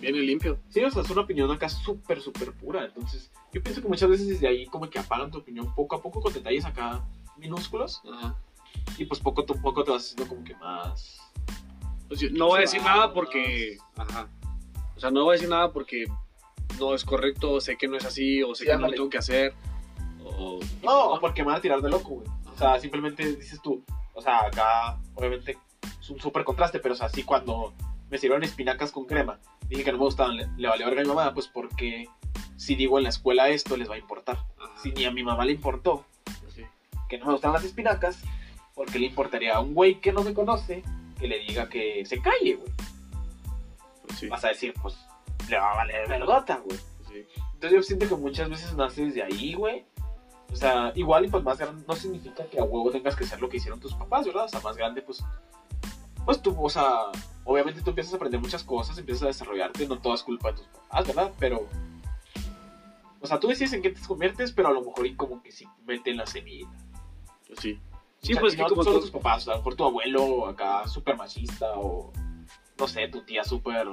Viene limpio. Sí, o sea, es una opinión acá súper, súper pura. Entonces, yo pienso que muchas veces desde ahí como que apagan tu opinión poco a poco con detalles acá minúsculos. Ajá. Y pues poco a poco te vas haciendo como que más... Pues yo no voy a decir nada porque. Ajá. O sea, no voy a decir nada porque no es correcto, sé que no es así, o sé Sí, que no lo tengo que hacer. O. No, porque me van a tirar de loco, güey. O sea, simplemente dices tú, o sea, acá obviamente es un súper contraste, pero o sea, sí cuando me sirvieron espinacas con crema, dije que no me gustaban, le, le valió verga a mi mamá, pues porque si digo en la escuela esto les va a importar. Ajá. Si ni a mi mamá le importó Pues sí. que no me gustan las espinacas, porque le importaría a un güey que no me conoce que le diga que se calle, güey. Pues sí. Vas a decir, pues le va a valer vergota, güey. pues sí. Entonces yo siento que muchas veces nace desde ahí, güey. O sea, igual y pues más grande no significa que a huevo tengas que ser lo que hicieron tus papás, ¿verdad? O sea, más grande pues... Pues tú, o sea, obviamente tú empiezas a aprender muchas cosas, empiezas a desarrollarte, no todo es culpa de tus papás, ¿verdad? Pero... O sea, tú decides en qué te conviertes, pero a lo mejor y como que sí meten la semilla. Pues sí. O Sí, sea, pues que no como solo tus papás, o sea, a lo mejor tu abuelo acá súper machista o... No sé, tu tía súper...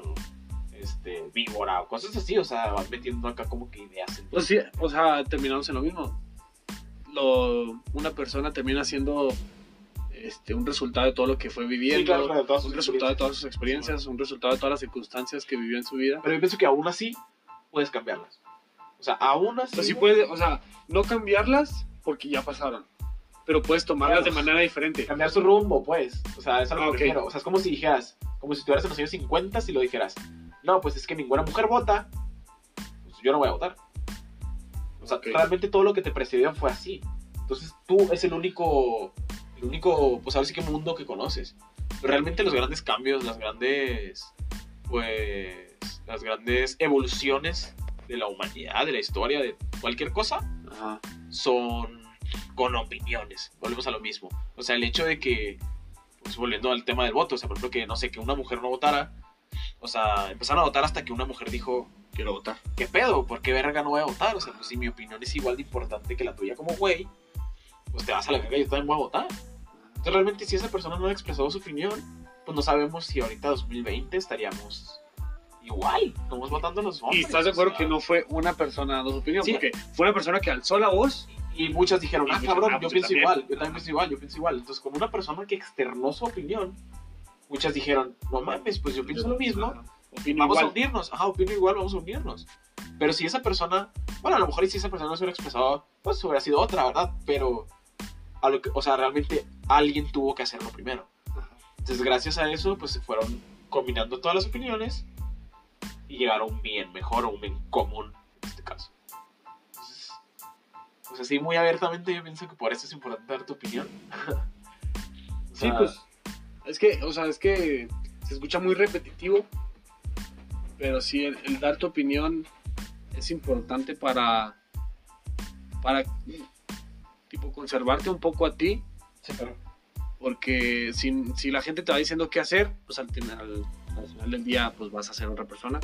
Este, víbora o cosas así, o sea, van metiendo acá como que ideas en Pues sí, o sea, terminamos en lo mismo. Lo, una persona termina siendo este, un resultado de todo lo que fue viviendo, Sí, claro, claro, un resultado de todas sus experiencias, un resultado de todas las circunstancias que vivió en su vida. Pero yo pienso que aún así puedes cambiarlas. O sea, aún así. Sea, sí güey, puede, o sea, no cambiarlas porque ya pasaron. pero puedes tomarlas Claro. de manera diferente. cambiar su rumbo, pues. O sea, eso es lo que Ah, ok. me refiero. O sea, es como si dijeras, como si estuvieras en los años 50 y lo dijeras, no, pues es que ninguna mujer vota, pues yo no voy a votar. O sea, Ok. realmente todo lo que te precedió fue así. Entonces tú es el único, el único, pues ahora sí que mundo que conoces. Pero realmente los grandes cambios, las grandes, pues, las grandes evoluciones de la humanidad, de la historia, de cualquier cosa, Ajá. son con opiniones. Volvemos a lo mismo. O sea, el hecho de que, pues volviendo al tema del voto, o sea, por ejemplo, que no sé, que una mujer no votara, o sea, empezaron a votar hasta que una mujer dijo, Quiero votar. ¿qué pedo? ¿Por qué verga no voy a votar? O sea, pues si mi opinión es igual de importante que la tuya como güey, pues te vas a la verga y yo también voy a votar. Entonces, realmente, si esa persona no ha expresado su opinión, pues no sabemos si ahorita 2020 estaríamos igual, estamos votando los hombres. Y estás de acuerdo o sea, que no fue una persona dando su opinión, Sí. porque fue una persona que alzó la voz. Y muchas dijeron, Y ah, muchas, cabrón, ah, yo pues pienso también. igual, yo también pienso igual, yo pienso igual. Entonces, como una persona que externó su opinión, muchas dijeron, no mames, pues yo pienso lo mismo. Opino vamos a igual. unirnos. Ajá, opino igual, vamos a unirnos. Pero si esa persona, bueno, a lo mejor si esa persona no se hubiera expresado, pues hubiera sido otra, ¿verdad? Pero, a lo que, o sea, realmente alguien tuvo que hacerlo primero. Entonces, gracias a eso, pues se fueron combinando todas las opiniones y llegaron a un bien mejor o un bien común en este caso. Entonces, pues así muy abiertamente yo pienso que por eso es importante dar tu opinión. O Sí, sea, pues. Es que, o sea, es que se escucha muy repetitivo. Pero sí, el, el dar tu opinión es importante para. Para. Tipo, conservarte un poco a ti. Sí, pero Porque si, si la gente te va diciendo qué hacer, pues al final, al final del día, pues vas a ser otra persona.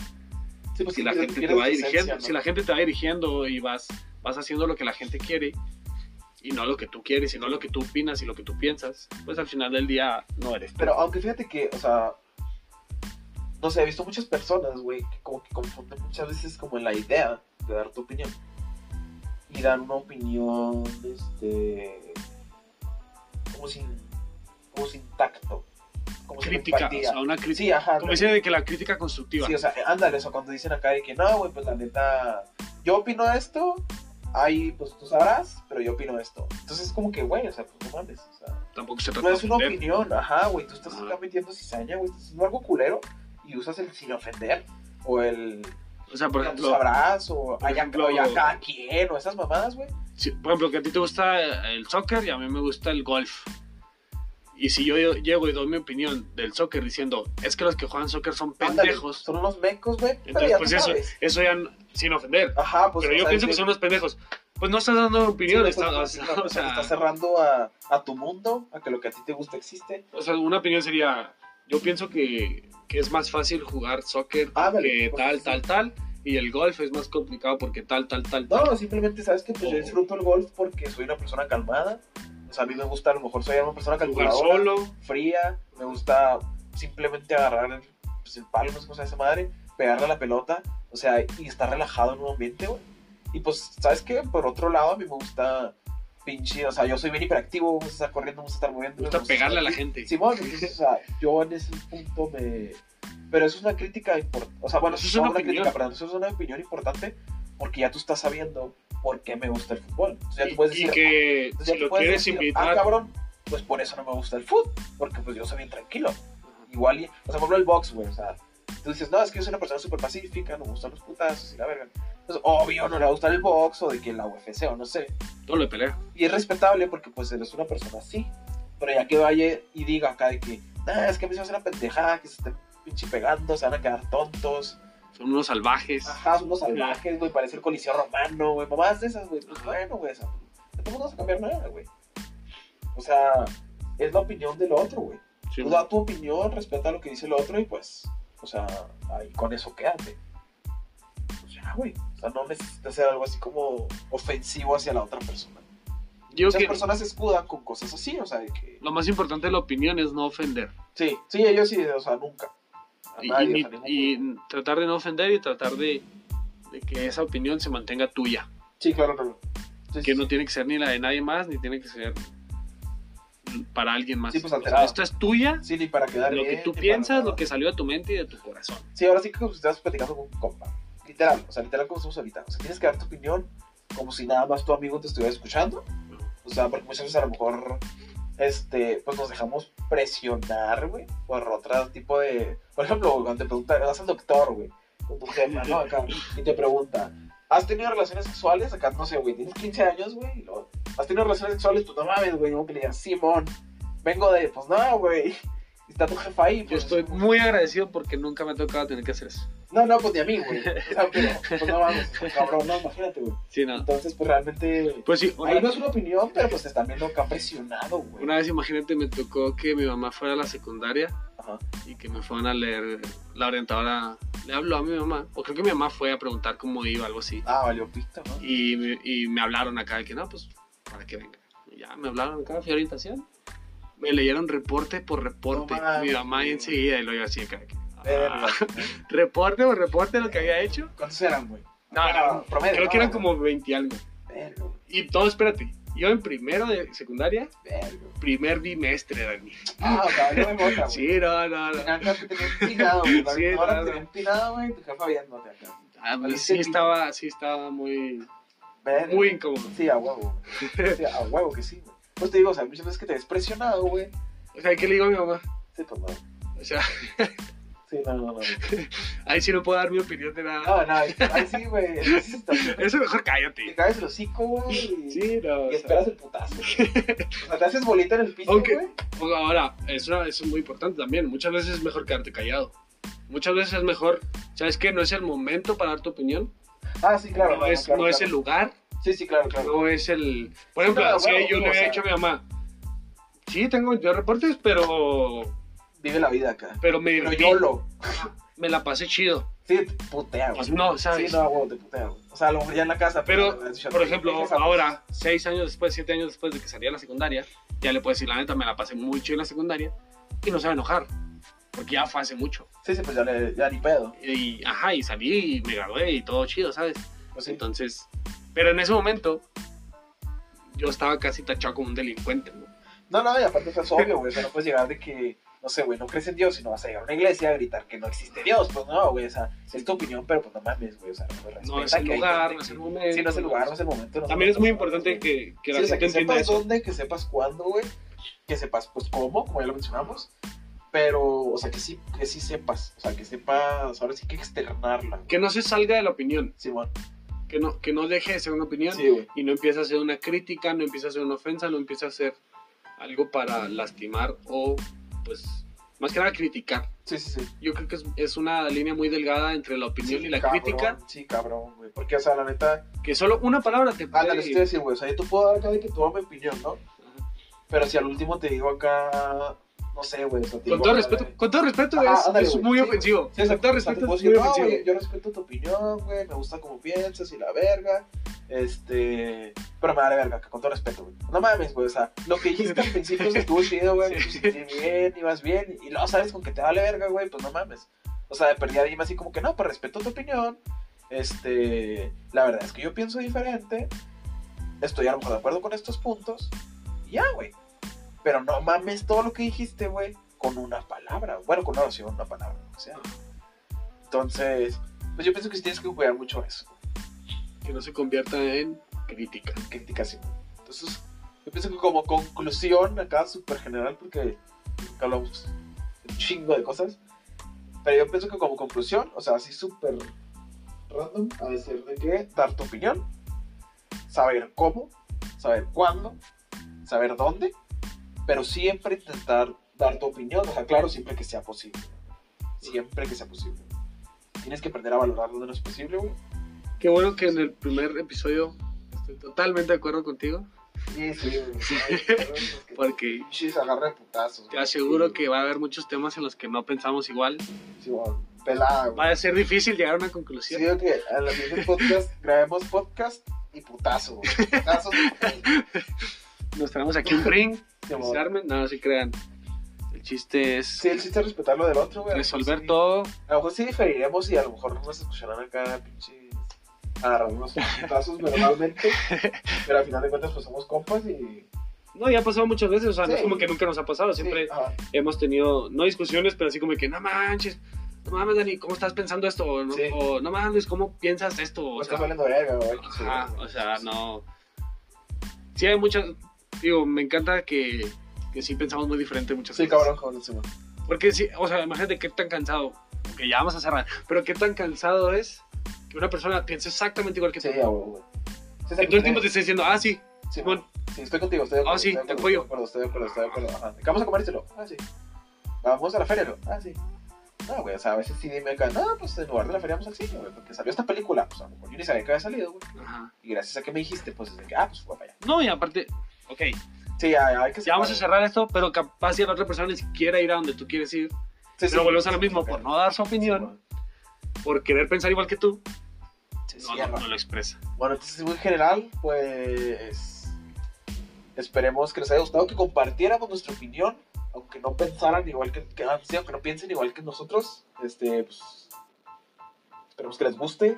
sí, pues si la gente te va dirigiendo, ¿no? si la gente te va dirigiendo y vas, vas haciendo lo que la gente quiere y no lo que tú quieres, y no lo que tú opinas y lo que tú piensas, pues al final del día no eres tú. Pero aunque fíjate que, o sea, no sé, he visto muchas personas, güey, que como que confunden muchas veces como en la idea de dar tu opinión. Y dan una opinión, este, como sin, como sin tacto. Como sin crítica, o empatía. sea, una crítica. Sí, ajá. como dice de que la crítica constructiva. Sí, o sea, ándale, eso cuando dicen acá de que no, güey, pues la neta, yo opino esto, ahí pues tú sabrás, pero yo opino esto. Entonces es como que, güey, o sea, pues no mames, o sea, Tampoco se trata no es una ofender. opinión, ajá, güey, tú estás Ajá. acá metiendo cizaña, güey, estás haciendo algo culero y usas el sin ofender, o el O sea, por ejemplo, sabrás, o por allá, ejemplo- o ya cada quien, o esas mamadas, güey. si- por ejemplo, que a ti te gusta el soccer y a mí me gusta el golf. Y si yo llego y doy mi opinión del soccer diciendo, es que los que juegan soccer son Ándale, pendejos, son unos mecos, güey, entonces pues eso, sabes. eso ya sin ofender. Ajá, pues Pero o yo pienso que son unos pendejos. Pues no estás dando sí, opinión, pues, estás- no, o no, o sea, estás cerrando a, a tu mundo, a que lo que a ti te gusta existe. O sea, una opinión sería, yo pienso que, que es más fácil jugar soccer Ándale, que pues, tal, tal, tal, y el golf es más complicado porque tal, tal, tal, tal. No, simplemente sabes que pues yo O- disfruto el golf porque soy una persona calmada. O sea, a mí me gusta, a lo mejor soy una persona jugar calculadora, solo, fría. Me gusta simplemente agarrar el, pues, el palo, no sé cómo se esa madre, pegarle a la pelota, o sea, y estar relajado en un ambiente, güey. Y pues, ¿sabes qué? Por otro lado, a mí me gusta pinche, o sea, yo soy bien hiperactivo, me gusta estar corriendo, me gusta estar moviendo. gusta pegarle a la gente. Simón, entonces, o sea, yo en ese punto me... Pero eso es una crítica importante, o sea, bueno, Eso es una una, crítica, perdón, eso es una opinión importante porque ya tú estás sabiendo por qué me gusta el fútbol. Entonces ya Y, tú puedes y decir, que entonces ya si lo quieres decir, invitar, ah, cabrón, pues por eso no me gusta el fútbol, porque pues yo soy bien tranquilo. Igual, y, o sea, por ejemplo, el box, güey, o sea, tú dices, no, es que yo soy una persona súper pacífica, no me gustan los putazos y la verga. Entonces, obvio, no le va a gustar el box o de que la UFC o no sé. todo lo pelea. Y es respetable porque pues eres una persona así. Pero ya que vaya y diga acá de que, nah, es que a mí se me hace una pendejada, que se estén pinche pegando, se van a quedar tontos. Son unos salvajes. Ajá, son unos salvajes, güey, parece el coliseo romano, güey, mamás de esas, güey. Pues bueno, güey, o sea, no te vas a cambiar nada, güey. O sea, es la opinión del otro, güey. Sí, Tú da tu opinión, respeta lo que dice el otro y pues, o sea, ahí con eso quédate. Pues ya, güey. O sea, no necesitas hacer algo así como ofensivo hacia la otra persona. Yo Muchas que personas se escudan con cosas así, o sea, de que... lo más importante de la opinión es no ofender. Sí, sí, ellos sí, o sea, nunca. Y, nadie, y o ni- sea, ningún- y tratar de no ofender y tratar de, de que esa opinión se mantenga tuya. Sí, claro, claro. Sí, Que sí, no tiene que ser ni la de nadie más, ni tiene que ser para alguien más. Sí, pues, O sea, alterado. esto es tuya, Sí, ni para quedar lo que bien, tú ni para piensas, lo que salió de tu mente y de tu corazón. Sí, ahora sí que como si estás platicando con un compa. Literal, o sea, literal como estamos ahorita. O sea, tienes que dar tu opinión como si nada más tu amigo te estuviera escuchando. O sea, porque muchas veces a lo mejor, este, pues nos dejamos presionar, güey, por otro tipo de... Por ejemplo, cuando te pregunta, vas al doctor, güey, con tu jefa, ¿no? Acá, y te pregunta, ¿has tenido relaciones sexuales? Acá, no sé, güey, tienes 15 años, güey, y luego, ¿has tenido relaciones sexuales? Pues no mames, güey, no, que le digas, Simón, vengo de, pues no, güey, está tu jefa ahí, Yo pues... estoy muy agradecido porque nunca me ha tocado tener que hacer eso. No, no, pues ni a mí, güey. O sea, pero, pues no mames, cabrón, no, imagínate, güey. Sí, no. Entonces, pues realmente... Pues sí, una, Ahí no es una opinión, pero pues te están viendo acá presionado, güey. una vez imagínate me tocó que mi mamá fuera a la secundaria Ajá. y que me fueran a leer, la orientadora le habló a mi mamá, o creo que mi mamá fue a preguntar cómo iba, algo así. Ah, valió pista, ¿no? Y, y me hablaron acá de que no, pues para que venga. Y ya me hablaron acá, fui a orientación. Me leyeron reporte por reporte. No mi mamá y enseguida, y lo iba así acá. ah, reporte por reporte lo que había hecho. ¿Cuántos eran, güey? No, no, promedio, creo ¿no? que eran como 20 y algo. Y todo, espérate. Yo en primero de secundaria, primer bimestre, Dani. Ah, o sea, yo me güey. Sí, no, no, no. Acá te tenía empinado, güey. Sí, Ahora no, te no. empinado, güey, tu jefa viéndote acá. Ah, pues sí estaba, sí estaba muy, Verga. muy incómodo. Sí, a huevo. Sí, a huevo que sí. Pues te digo, o sea, muchas veces que te ves presionado, güey. O sea, ¿qué le digo a mi mamá? Sí, pues no. O sea, Sí, no, no, no. ahí sí no puedo dar mi opinión de nada. No, no, ahí sí, güey. Eso mejor Te cállate. caes el hocico, güey. Sí, no. Y sea, esperas el putazo. güey. O sea, te haces bolita en el piso, güey. Pues ahora, eso, eso es muy importante también. Muchas veces es mejor quedarte callado. Muchas veces es mejor, ¿sabes qué? No es el momento para dar tu opinión. Ah, sí, claro. no es, claro, no es claro. el lugar. Sí, sí, claro, claro. No es el... Por ejemplo, claro, si yo le había dicho a mi mamá, sí, tengo yo reportes, pero, Vive la vida acá. pero me, Pero yo lo. me la pasé chido. Sí, te putea, güey. Pues no, ¿sabes? Sí, no, güey, te putea, güey. O sea, a lo mejor ya en la casa. Pero, has dicho, por "Te ejemplo, ahora, seis años después, siete años después de que salí a la secundaria, ya le puedo decir, la neta, me la pasé muy chido en la secundaria y no se va a enojar, porque ya fue hace mucho. Sí, sí, pues ya, le, ya ni pedo. Y, ajá, y salí y me gradué y todo chido, ¿sabes? Pues sí. Entonces, pero en ese momento, yo estaba casi tachado como un delincuente, ¿no? No, no, y aparte pues, es obvio, güey. O sea, no puedes llegar de que, no sé, güey, no crees en Dios y no vas a llegar a una iglesia a gritar que no existe Dios. Pues no, güey. O sea, es tu opinión, pero pues no mames, güey. O sea, No respeta es el lugar, gente no es el momento. Sí, no es el lugar, no es el momento. no También es muy importante que, que la sí, o sea, gente que sepas eso. dónde, que sepas cuándo, güey. Que sepas, pues, cómo, como ya lo mencionamos. Pero, o sea, que sí, que sí sepas. O sea, que sepas, ahora sí que externarla. Que no se salga de la opinión, Sí, bueno. que no, que no deje de ser una opinión Sí, güey. y no empiece a ser una crítica, no empiece a ser una ofensa, no empiece a ser algo para lastimar o, pues, más que nada criticar. Sí, sí, sí. Yo creo que es, es una línea muy delgada entre la opinión Sí, y la cabrón, crítica, Sí, cabrón, güey. Porque, o sea, la neta. que solo una palabra te Ah, puede... dale, sí te voy a decir, güey. O sea, yo te puedo dar acá de que tú mi opinión, ¿no? Ajá. Pero si al último te digo acá. No sé, güey. O sea, te Con todo respeto, de- con todo respeto Ajá, es, ándale, es muy Sí, ofensivo. Sí, con todo respeto es muy no, ofensivo. yo respeto tu opinión, güey, me gusta cómo piensas y la verga, este, pero me vale verga, que con todo respeto, güey. No mames, güey, o sea, lo que dijiste al principio estuvo chido, güey, me Sí. bien, ibas bien, y luego sabes con que te vale verga, güey, pues no mames. O sea, de perdida dime así como que no, pues respeto tu opinión, este, la verdad es que yo pienso diferente, estoy a lo mejor de acuerdo con estos puntos, y ya, güey. Pero no mames todo lo que dijiste, güey, con una palabra, bueno, con una oración, una palabra, que sea. Entonces, pues yo pienso que sí tienes que cuidar mucho eso, Que no se convierta en crítica. criticación. Entonces, yo pienso que como conclusión, acá súper general, porque hablamos un chingo de cosas, pero yo pienso que como conclusión, o sea, así súper random, a decir de que dar tu opinión, saber cómo, saber cuándo, saber dónde, pero siempre intentar dar tu opinión, o sea, claro, siempre que sea posible. Siempre que sea posible. Tienes que aprender a valorar donde no es posible, güey. Qué bueno que en el primer episodio estoy totalmente de acuerdo contigo. Sí, sí, güey. Porque Pinches agarra putazos. te aseguro que va a haber muchos temas en los que no pensamos igual. Sí, güey. Pelada, güey. Va a ser difícil llegar a una Sí, conclusión. digo que a la siguiente podcast grabemos podcast y putazo, güey. Putazos. Nos traemos aquí un ring, Sí. Se armen. No, se crean. El chiste es Sí, el chiste es respetar lo del otro, güey. Resolver sí- todo. A lo mejor sí diferiremos y a lo mejor nos escucharán acá, pinches. Agarrando unos putazos verbalmente. Pero al final de cuentas, pues somos compas y. No, ya ha pasado muchas veces, o sea, no es Sí. como que nunca nos ha pasado, siempre Sí, hemos tenido, no discusiones, pero así como que, no manches, no mames, Dani, ¿cómo estás pensando esto? O no, Sí. o, no mames, ¿cómo piensas esto? O O estás sea, valiendo verga, güey. o sea, no. Sí, hay muchas, digo, me encanta que, que sí pensamos muy diferente en muchas Sí, cosas. cabrón, cabrón, sí, man. Porque sí, o sea, imagínate qué tan cansado, que ya vamos a cerrar, pero qué tan cansado es que una persona piense exactamente igual que tú. Sí, güey, güey. Sí, todo el tiempo te esté diciendo, ah, sí, Sí, Sí, estoy contigo, estoy de acuerdo. Ah, sí, te apoyo. Estoy de acuerdo, estoy de acuerdo, estoy de acuerdo. Ajá. ¿De qué vamos a comértelo? Ah, sí. Vamos a la feria, ¿no? Ah, sí. No, güey, o sea, a veces sí dime acá, no, pues en lugar de la feria vamos al cine, güey, porque salió esta película, pues a lo mejor yo ni sabía que había salido, güey. Ajá. Y gracias a que me dijiste, pues desde que, ah, pues fue para allá. No, y aparte, ok, Sí, ya, ya hay que ya vamos a cerrar esto, pero capaz si la otra persona ni siquiera ir a donde tú quieres ir, Sí, pero sí, volvemos a lo mismo, por no dar su opinión, por querer pensar igual que tú, no, no, cierra. no lo expresa. Bueno, entonces, en general, pues. Esperemos que les haya gustado, que compartiéramos nuestra opinión, aunque no pensaran igual que. que ah, sí, aunque no piensen igual que nosotros. Este, pues. Esperemos que les guste,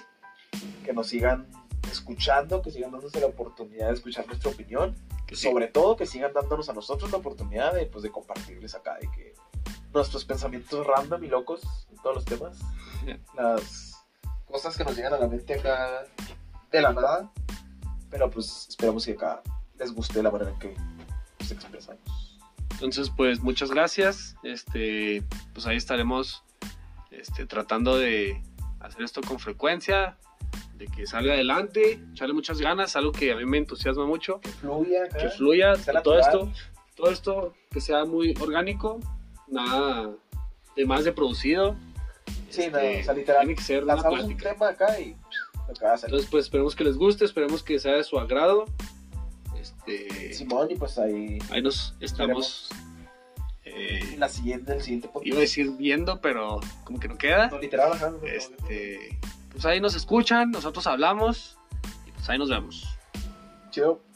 que nos sigan escuchando, que sigan dándose la oportunidad de escuchar nuestra opinión. Que sí. Sobre todo, que sigan dándonos a nosotros la oportunidad de, pues, de compartirles acá, de que nuestros pensamientos random y locos en todos los temas, las cosas que nos llegan a la mente acá de la nada, pero pues esperamos que acá les guste la manera en que nos expresamos. Entonces, pues muchas gracias. Este, pues ahí estaremos este, tratando de hacer esto con frecuencia, de que salga adelante, echarle muchas ganas, algo que a mí me entusiasma mucho, Que fluya acá. que fluya todo natural. esto, todo esto que sea muy orgánico, nada de más de producido. Sí, Este, no, o sea, literal, Tiene que ser una Lanzamos un tema acá y lo que va a salir. Entonces, pues esperemos que les guste, esperemos que sea de su agrado. Este, Simón, y pues ahí ahí nos estamos. eh, en la siguiente, el siguiente podcast. iba a decir viendo, pero como que no queda. No, literal, ajá, no, no. Pues ahí nos escuchan, nosotros hablamos y pues ahí nos vemos. Chido.